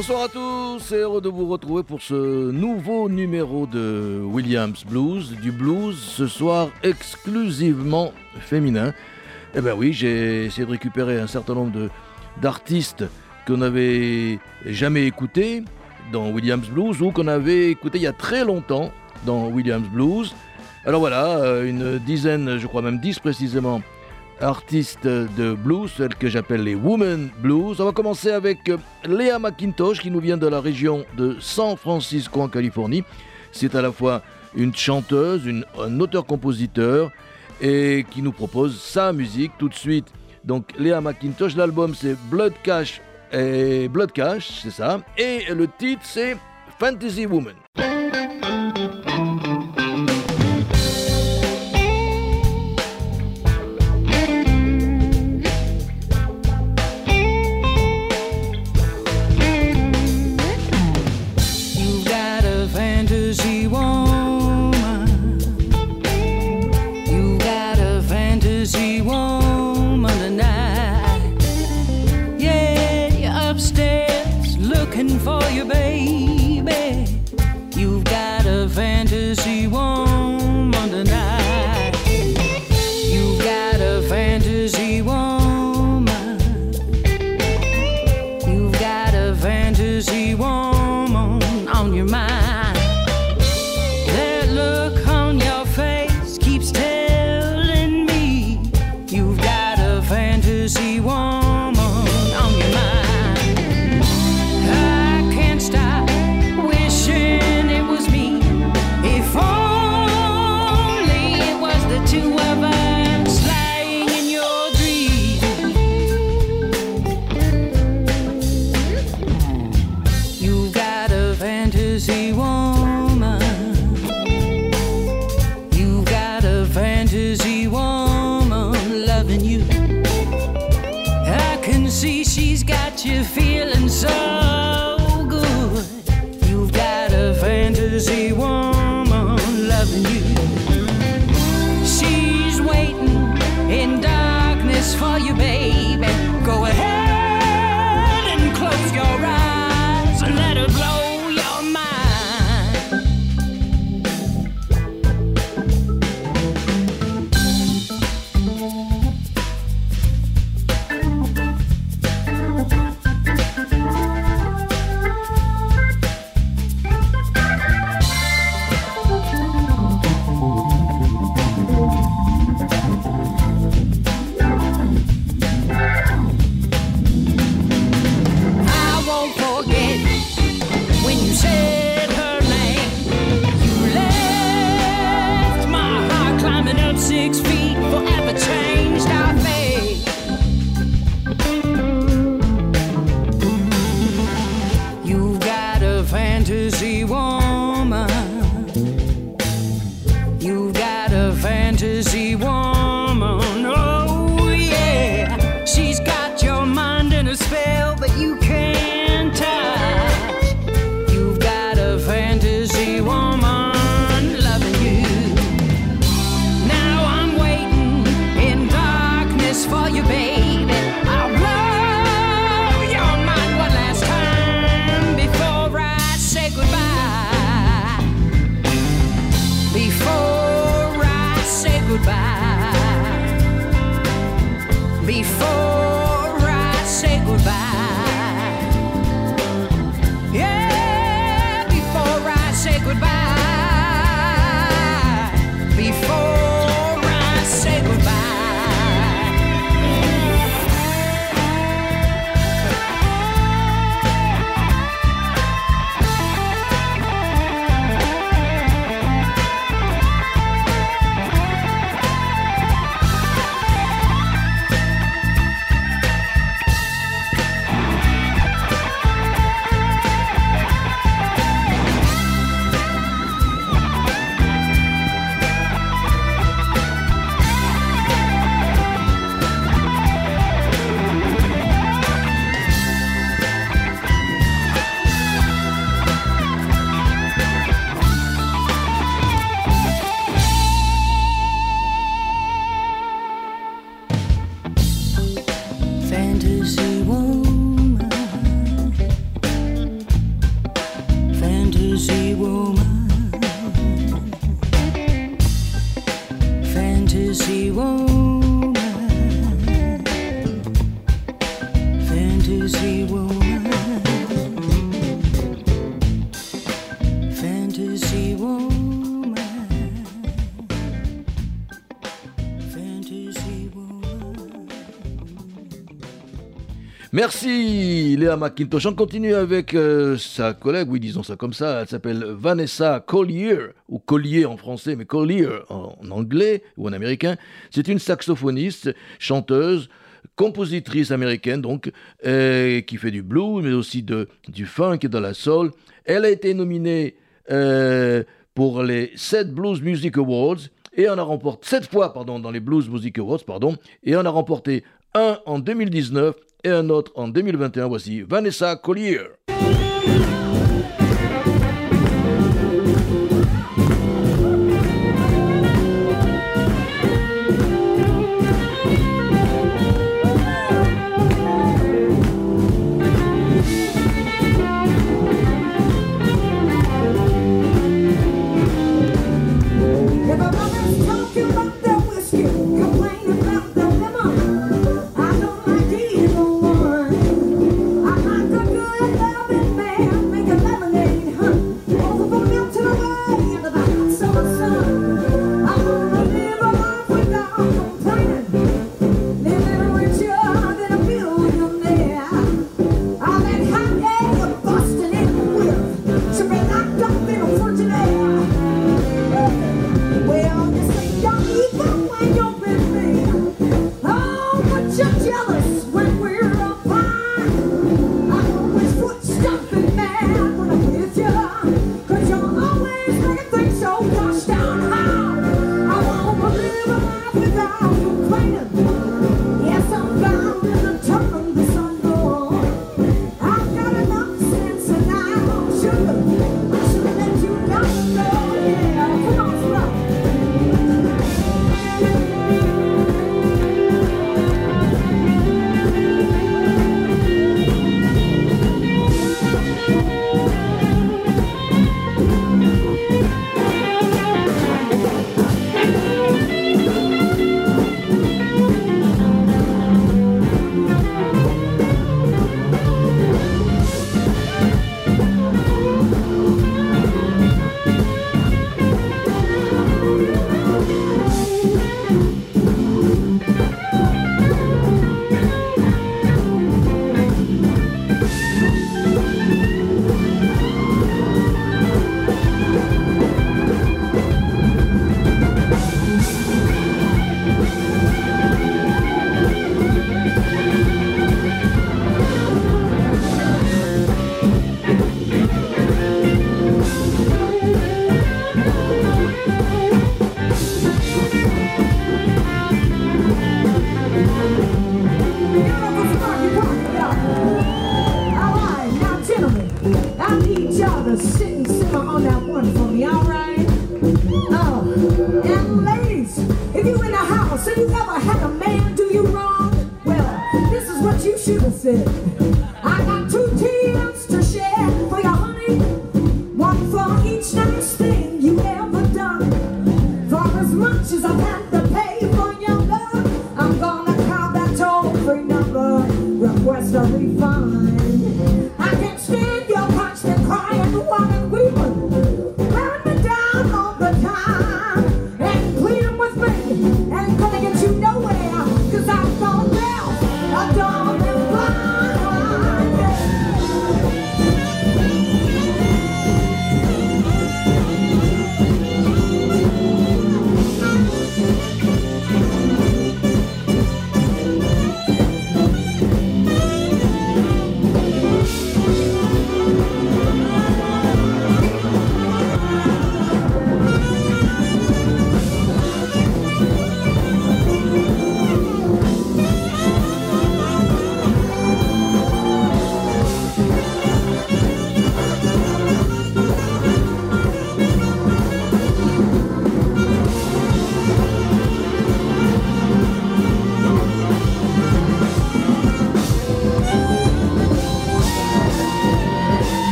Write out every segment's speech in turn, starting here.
Bonsoir à tous heureux de vous retrouver pour ce nouveau numéro de Williams Blues, du blues ce soir exclusivement féminin. Eh ben oui, j'ai essayé de récupérer un certain nombre d'artistes qu'on n'avait jamais écoutés dans Williams Blues ou qu'on avait écoutés il y a très longtemps dans Williams Blues. Alors voilà, euh, une dizaine, je crois même dix précisément, artistes de blues, celles que j'appelle les Women Blues. On va commencer avec euh, Léa McIntosh qui nous vient de la région de San Francisco en Californie. C'est à la fois une chanteuse, une, un auteur-compositeur et qui nous propose sa musique tout de suite. Donc Léa McIntosh, l'album c'est Blood Cash et Blood Cash, c'est ça. Et le titre c'est Fantasy Woman. Merci Léa McIntosh. On continue avec euh, sa collègue, oui disons ça comme ça, elle s'appelle Vanessa Collier, ou Collier en français, mais Collier en, anglais ou en américain. C'est une saxophoniste, chanteuse, compositrice américaine donc, euh, qui fait du blues, mais aussi du funk et de la soul. Elle a été nominée euh, pour les 7 Blues Music Awards et on a remporté 7 fois pardon dans les Blues Music Awards pardon et on a remporté un en 2019 et un autre en 2021. Voici Vanessa Collier.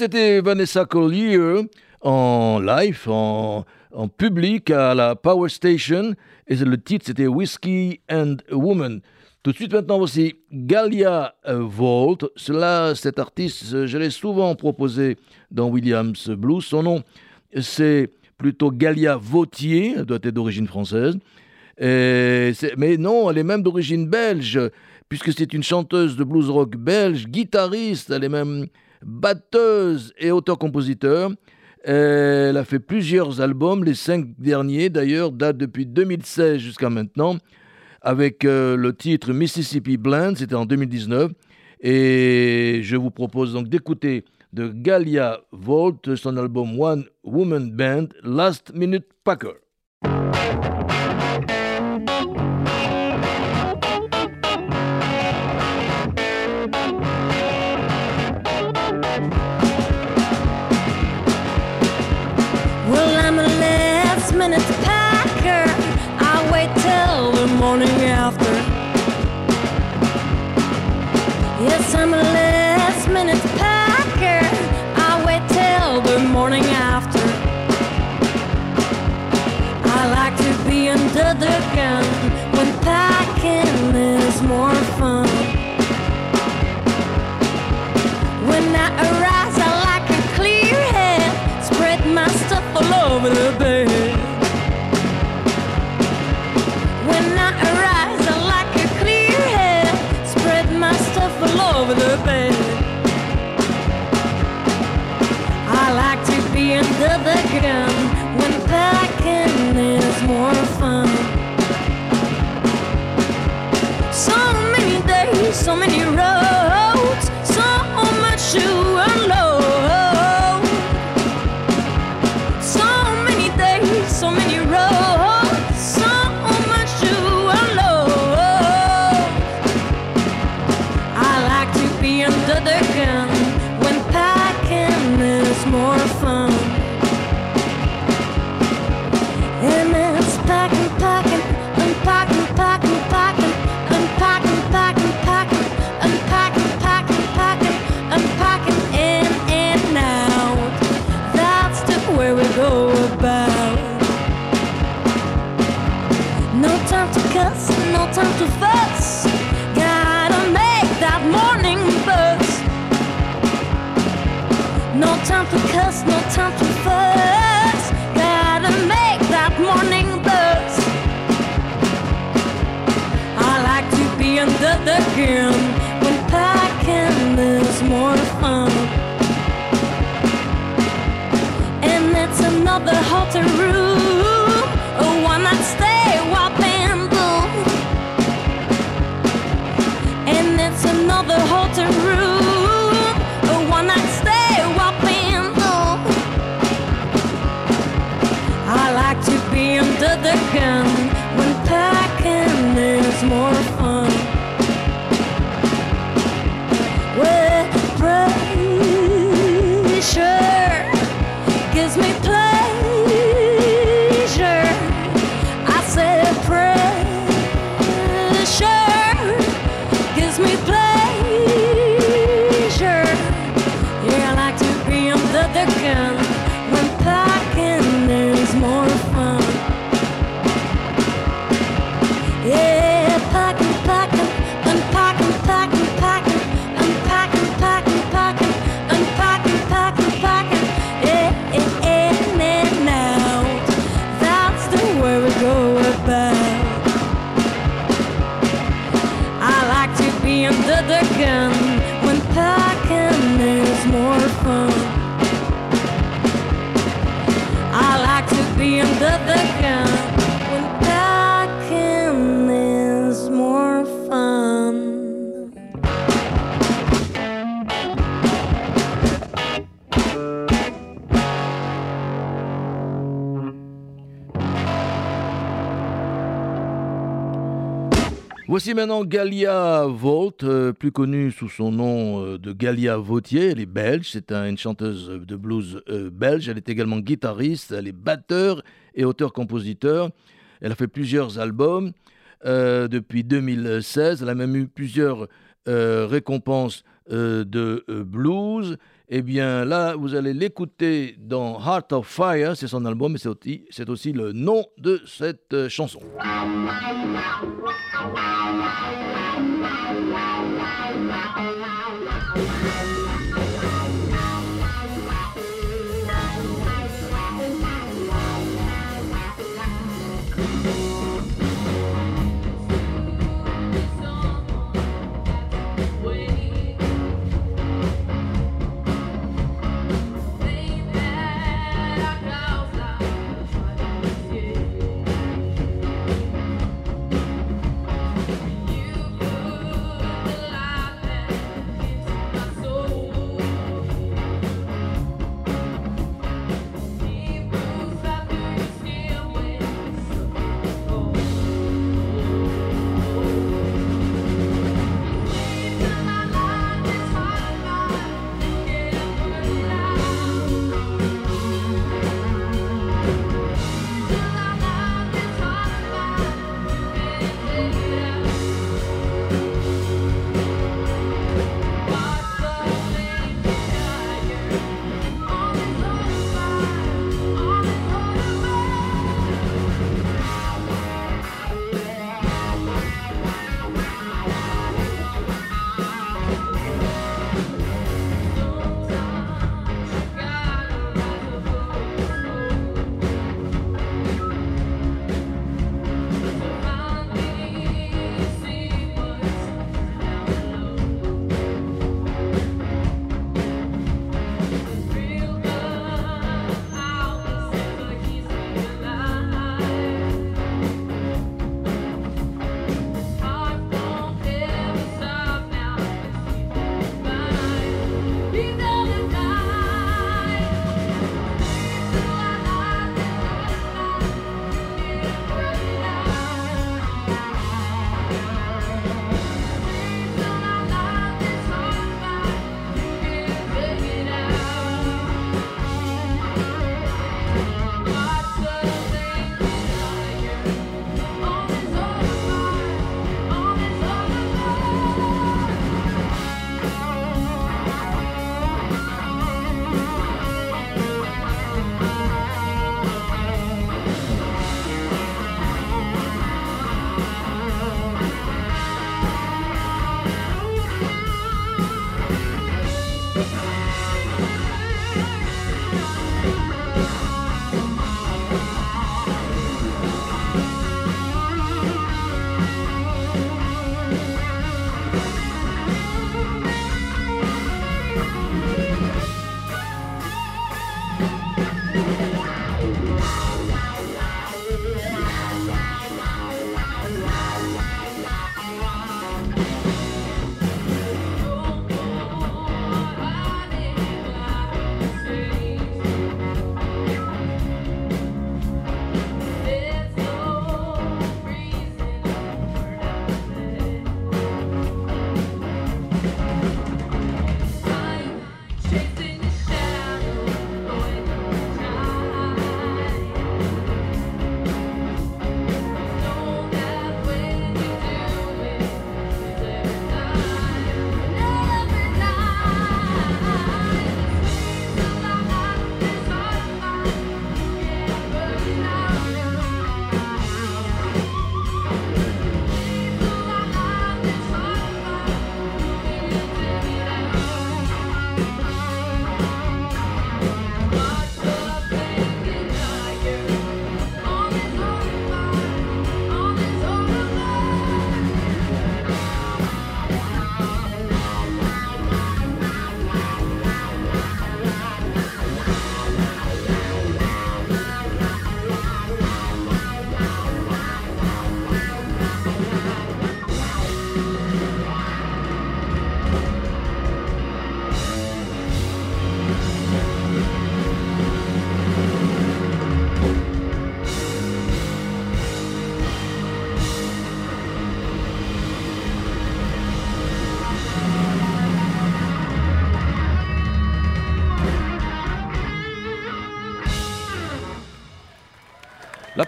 C'était Vanessa Collier en live, en, public à la Power Station. Et le titre, c'était Whiskey and Woman. Tout de suite, maintenant, voici Galia Vault. Cela, cet artiste, je l'ai souvent proposé dans Williams Blues. Son nom, c'est plutôt Galia Vautier, elle doit être d'origine française. mais non, elle est même d'origine belge, puisque c'est une chanteuse de blues rock belge, guitariste, elle est même batteuse et auteur-compositeur. Elle a fait plusieurs albums, les cinq derniers d'ailleurs datent depuis 2016 jusqu'à maintenant, avec euh, le titre Mississippi Blend, c'était en 2019. Et je vous propose donc d'écouter de Galia Volt son album One Woman Band, Last Minute Packer. minutes to pack her. I wait till the morning after. Yes, I'm a last minute packer. I wait till the morning after. I like to be under the gun when packing is more fun. When I arise, I like a clear head, spread my stuff all over the bed. the background more fun. So many days, so many roads. no time for fuss. Gotta make that morning. I like to be under the gun when packing more. And another halter stay, and blue. And another room. The hand of the. Voici maintenant Galia Volt, euh, plus connue sous son nom euh, de Galia Vautier. Elle est belge, c'est une chanteuse de blues euh, belge. Elle est également guitariste, elle est batteur et auteur-compositeur. Elle a fait plusieurs albums depuis 2016. Elle a même eu plusieurs récompense de blues. Eh bien là, vous allez l'écouter dans Heart of Fire, c'est son album, mais c'est aussi, aussi, le nom de cette chanson.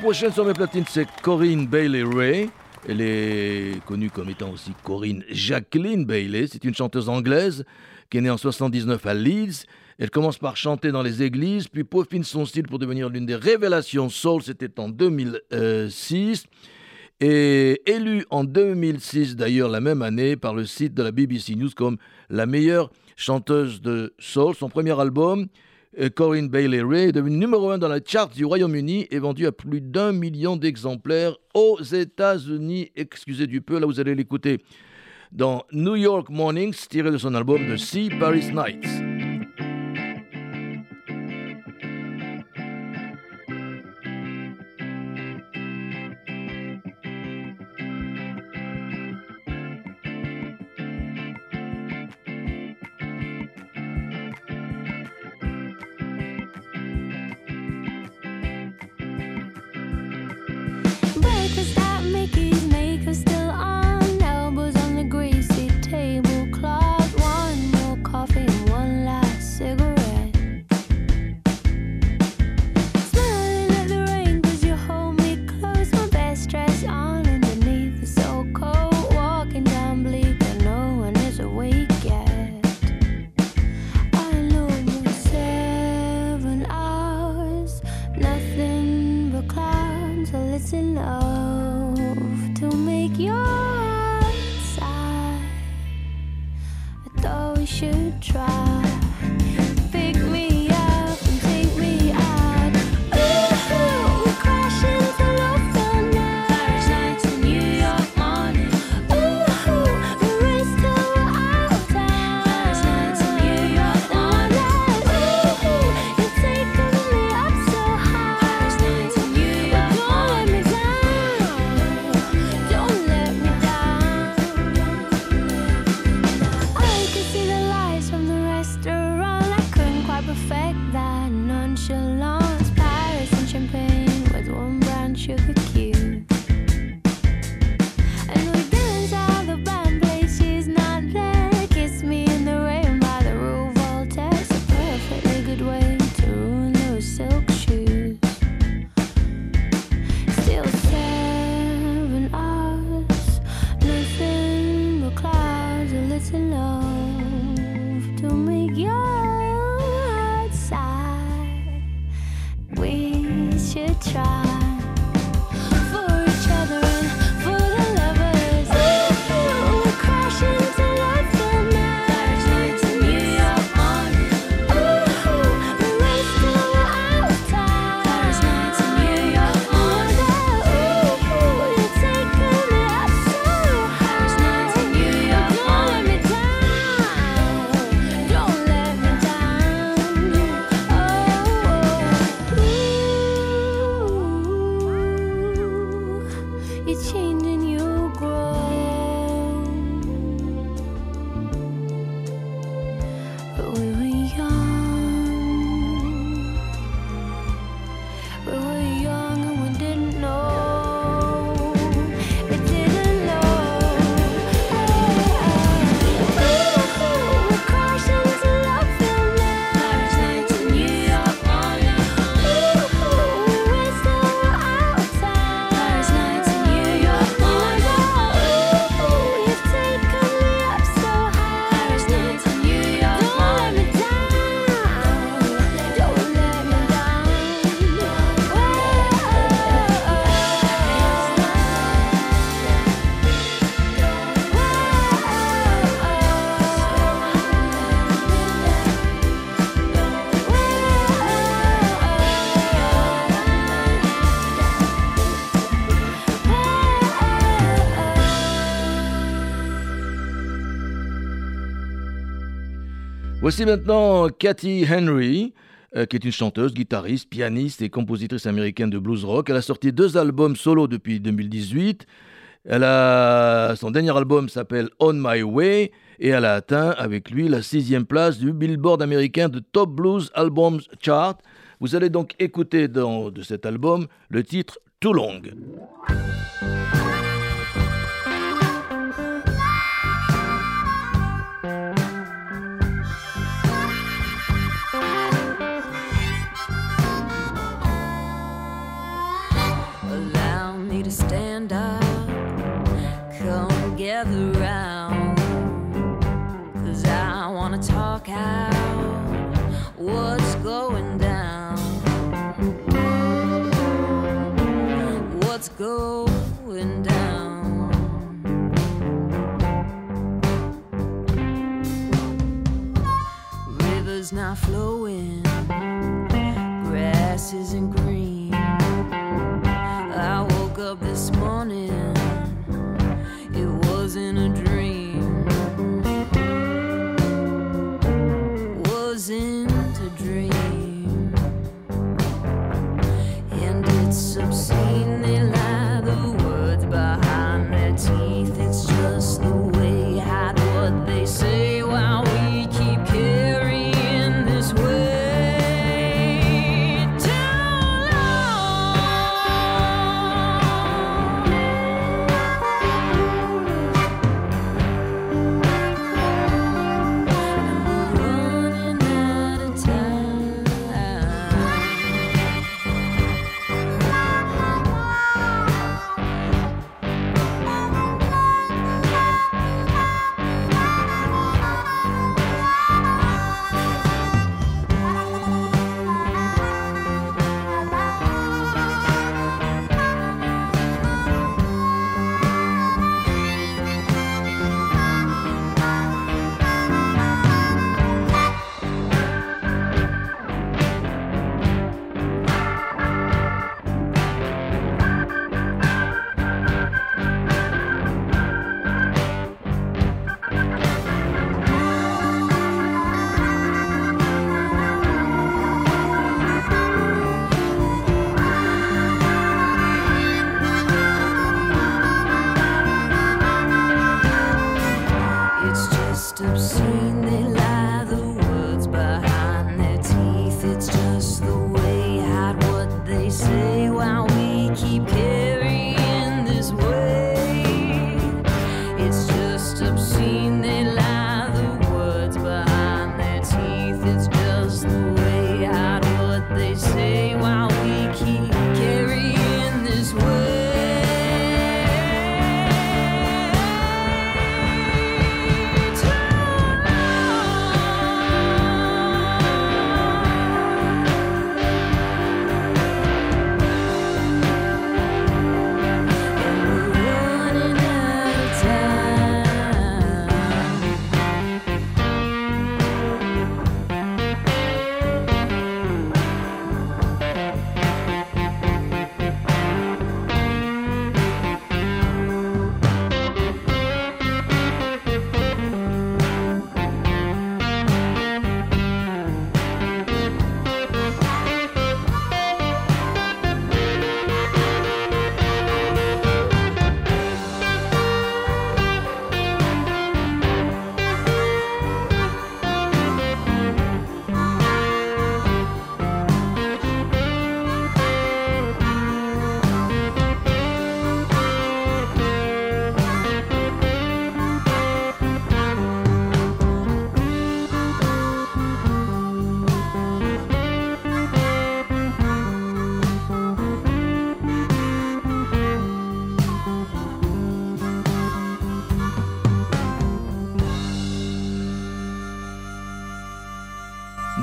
Prochaine sur mes platines, c'est Corinne Bailey Ray. Elle est connue comme étant aussi Corinne Jacqueline Bailey. C'est une chanteuse anglaise qui est née en 79 à Leeds. Elle commence par chanter dans les églises, puis peaufine son style pour devenir l'une des révélations soul. C'était en 2006. Et élue en 2006, d'ailleurs la même année, par le site de la BBC News comme la meilleure chanteuse de soul. Son premier album, Corinne Bailey Ray est devenu numéro un dans la charte du Royaume-Uni et vendu à plus d'un million d'exemplaires aux États-Unis. Excusez du peu, là vous allez l'écouter dans New York Mornings, tiré de son album The Sea Paris Nights. Voici maintenant Cathy Henry, euh, qui est une chanteuse, guitariste, pianiste et compositrice américaine de blues rock. Elle a sorti deux albums solo depuis 2018. Elle a, son dernier album s'appelle On My Way et elle a atteint avec lui la sixième place du Billboard américain de Top Blues Albums Chart. Vous allez donc écouter dans, de cet album le titre Too Long. Stand up come gather round. Cause I wanna talk out what's going down. What's going down. Rivers not flowing, grass isn't green.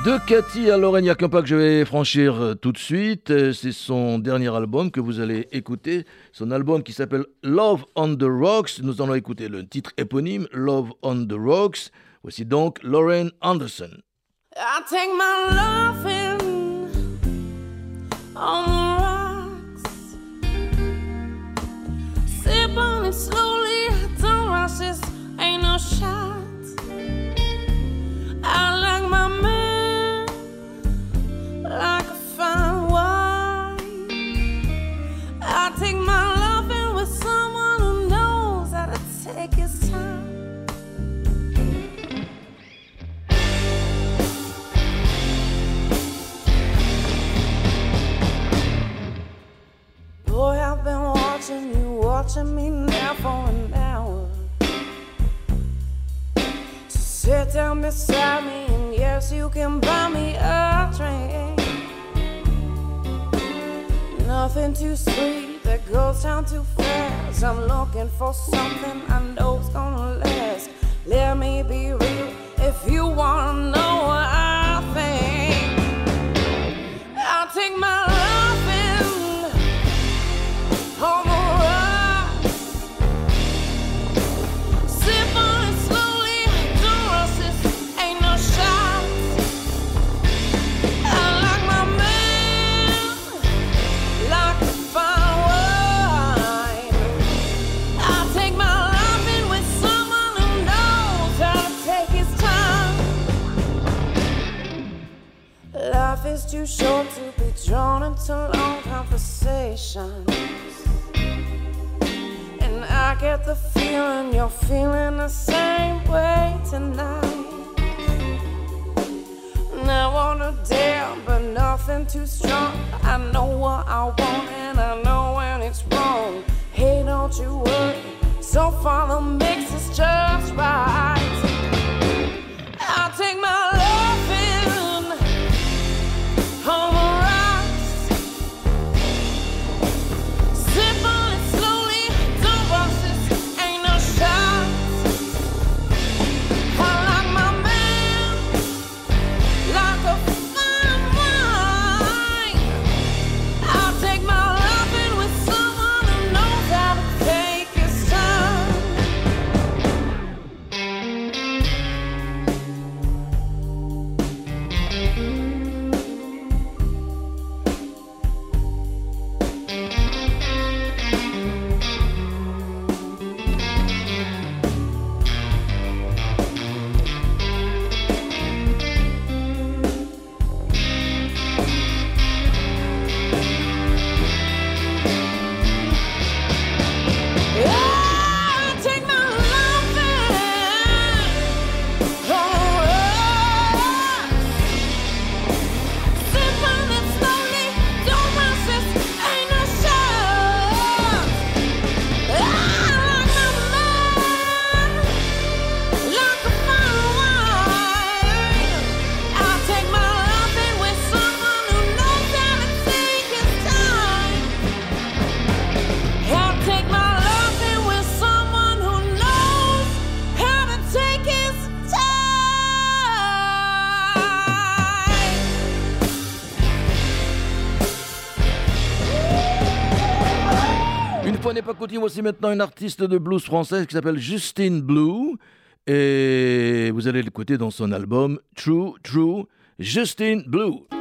De Cathy à a qu'un pas que je vais franchir euh, tout de suite. Euh, C'est son dernier album que vous allez écouter. Son album qui s'appelle Love on the Rocks. Nous allons écouter le titre éponyme, Love on the Rocks. Voici donc Lauren Anderson. I take my on the rocks. On it slowly, don't rush this, ain't no shots. I fine wine. I take my loving with someone who knows how to take his time. Boy, I've been watching you, watching me now for an hour. So sit down beside me, and yes, you can buy me a drink nothing too sweet that goes down too fast. I'm looking for something I know's gonna last. Let me be real if you wanna know what I think. I'll take my life. too strong. voici maintenant une artiste de blues française qui s'appelle Justine Blue. Et vous allez l'écouter dans son album True, True, Justine Blue.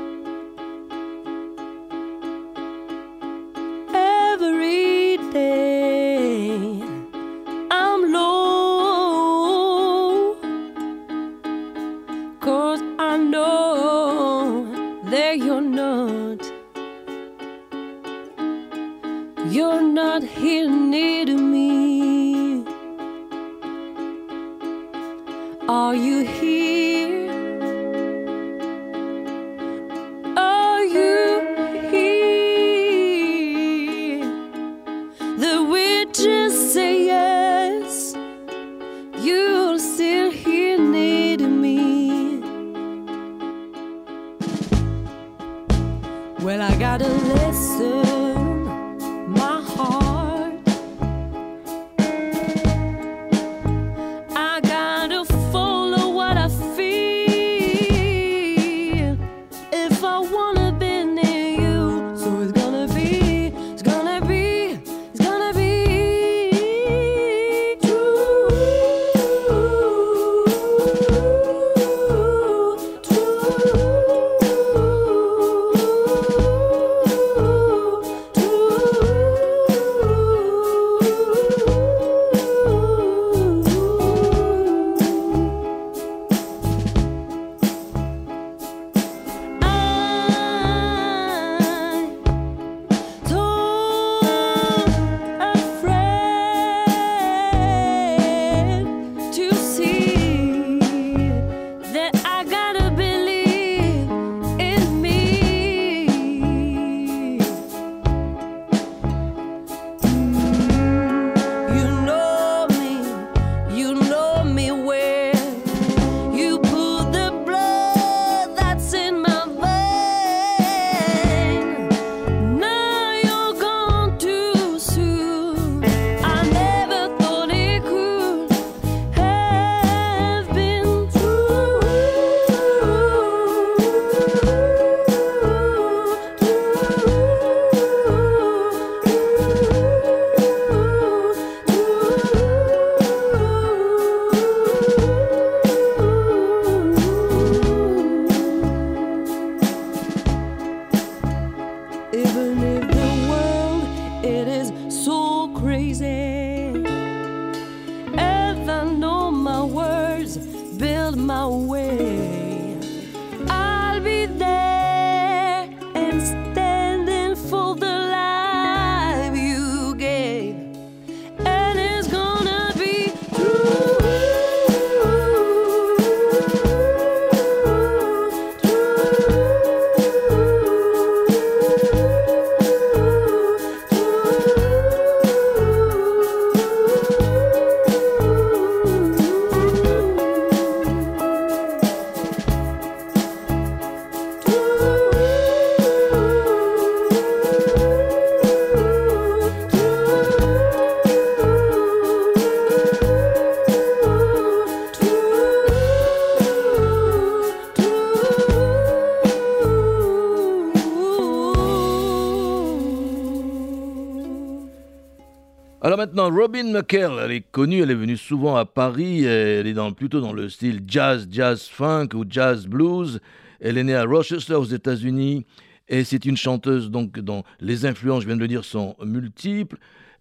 Robin McKell, elle est connue, elle est venue souvent à Paris, elle est plutôt dans le style jazz, jazz funk ou jazz blues. Elle est née à Rochester aux États-Unis et c'est une chanteuse donc dont les influences, je viens de le dire, sont multiples.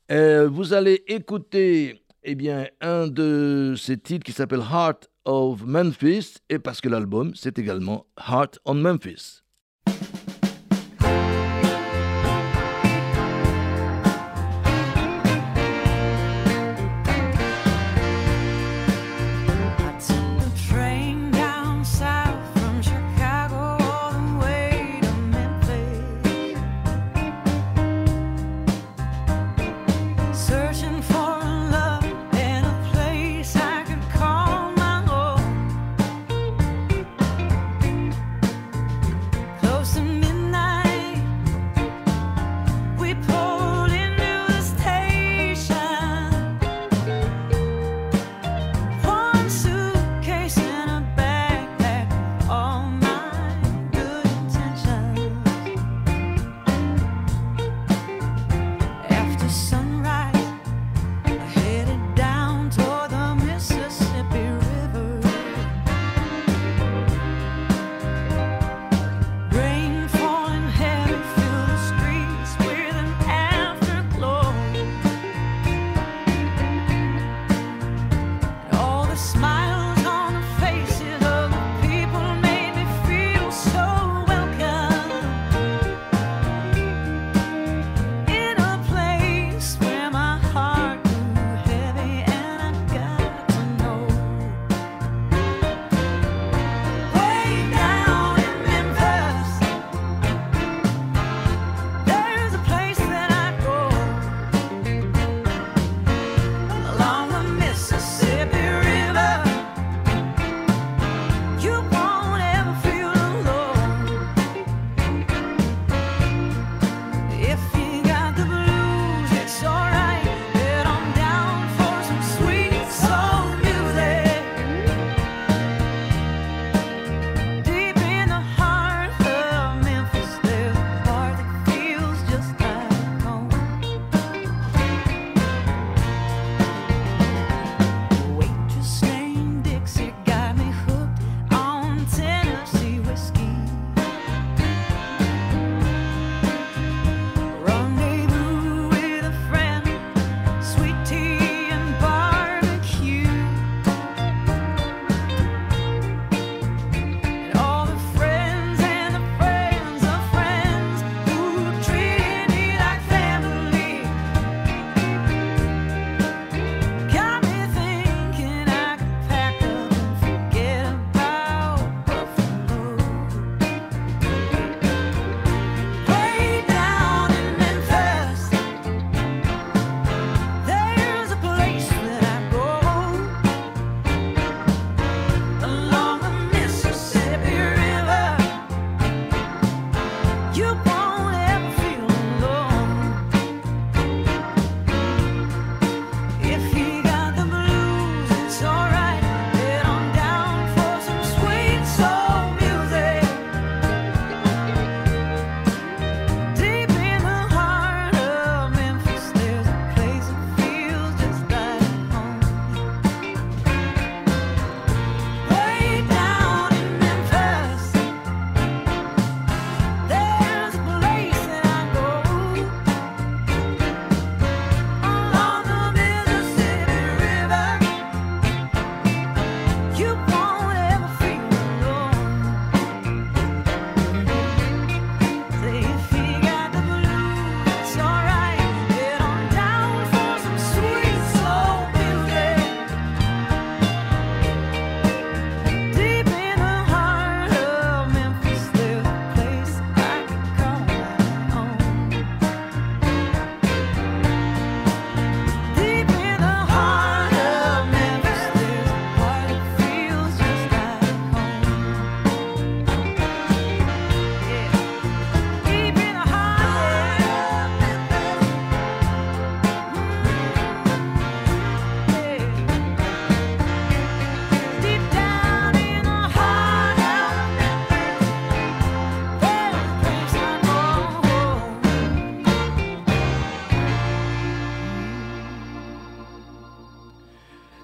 Euh, vous allez écouter eh bien, un de ses titres qui s'appelle Heart of Memphis et parce que l'album c'est également Heart on Memphis.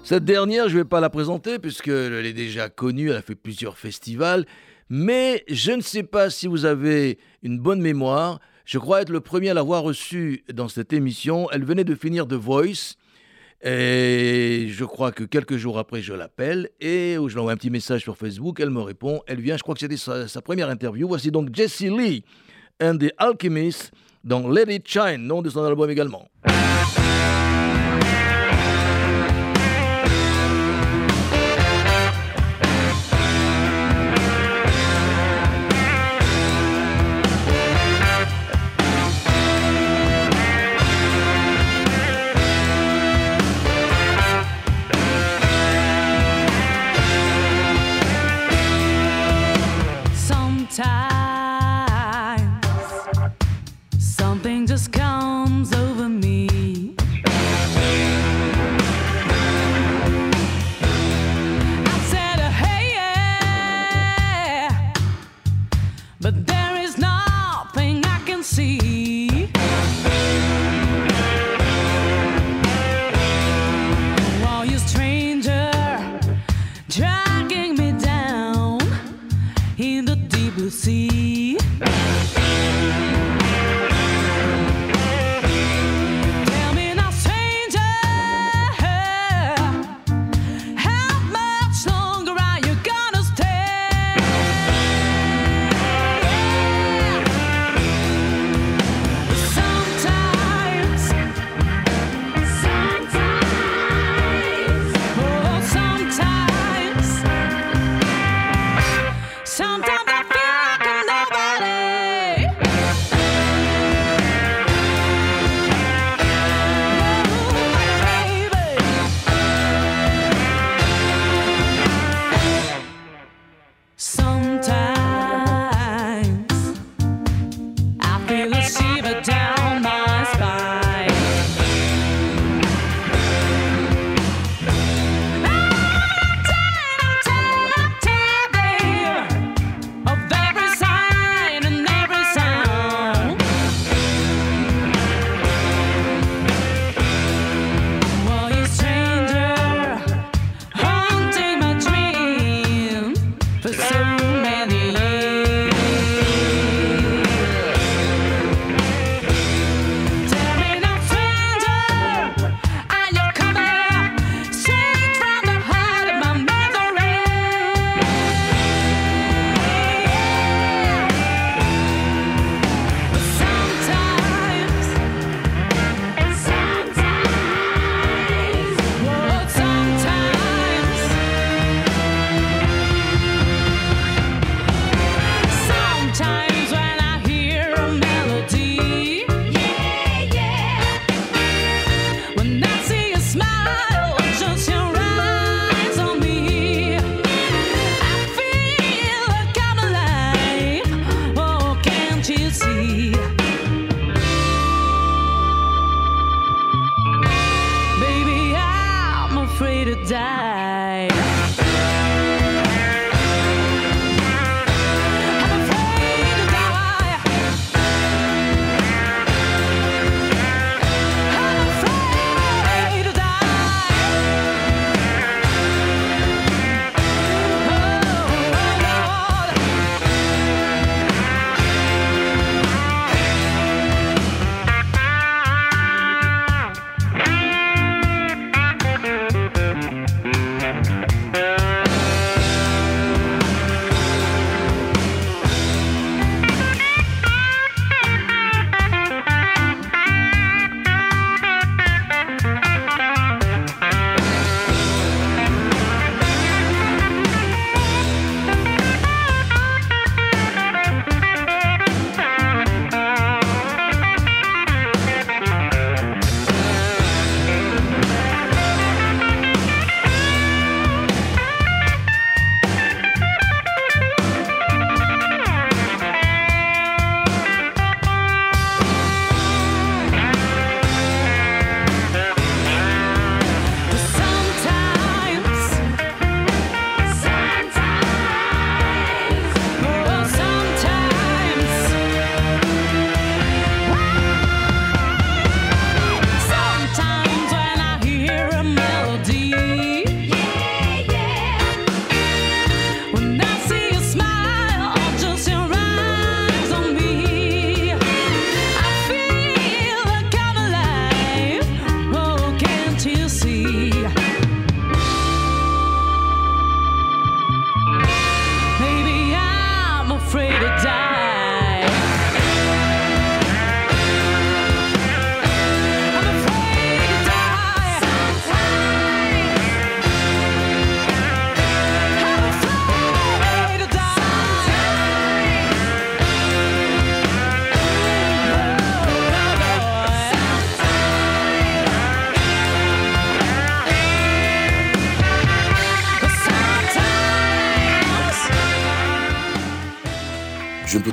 Cette dernière, je ne vais pas la présenter puisqu'elle est déjà connue, elle a fait plusieurs festivals, mais je ne sais pas si vous avez une bonne mémoire. Je crois être le premier à l'avoir reçue dans cette émission. Elle venait de finir The Voice. Et je crois que quelques jours après, je l'appelle et je lui envoie un petit message sur Facebook. Elle me répond. Elle vient, je crois que c'était sa, première interview. Voici donc Jessie Lee and the Alchemist dans Let It Shine, nom de son album également.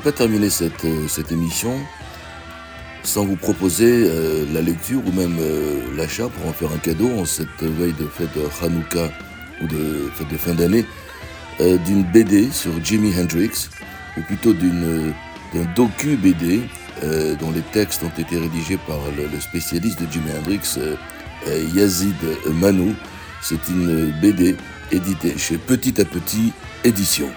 Pas terminer cette, euh, cette émission sans vous proposer euh, la lecture ou même euh, l'achat pour en faire un cadeau en cette veille de fête de Hanouka ou de fête de fin d'année d'une BD sur Jimi Hendrix ou plutôt d'une d'un docu BD dont les textes ont été rédigés par le, le spécialiste de Jimi Hendrix Yazid Manou. C'est une BD éditée chez Petit à Petit Édition.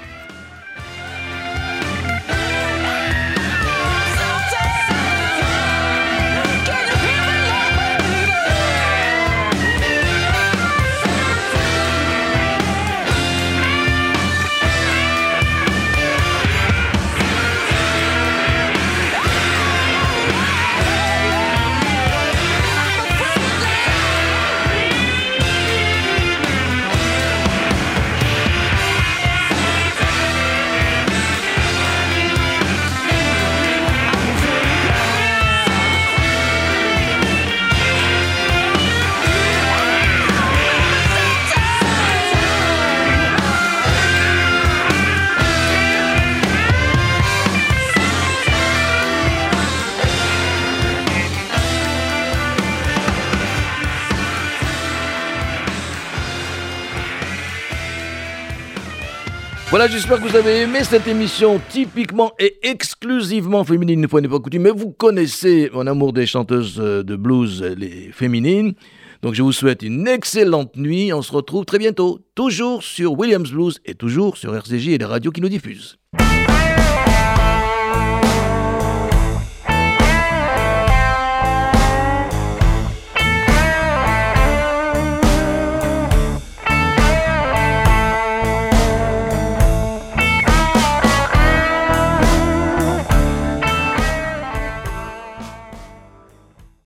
J'espère que vous avez aimé cette émission typiquement et exclusivement féminine, une fois n'est pas coutume. Mais vous connaissez mon amour des chanteuses euh, de blues, les féminines. Donc je vous souhaite une excellente nuit. On se retrouve très bientôt, toujours sur Williams Blues et toujours sur RCJ et les radios qui nous diffusent.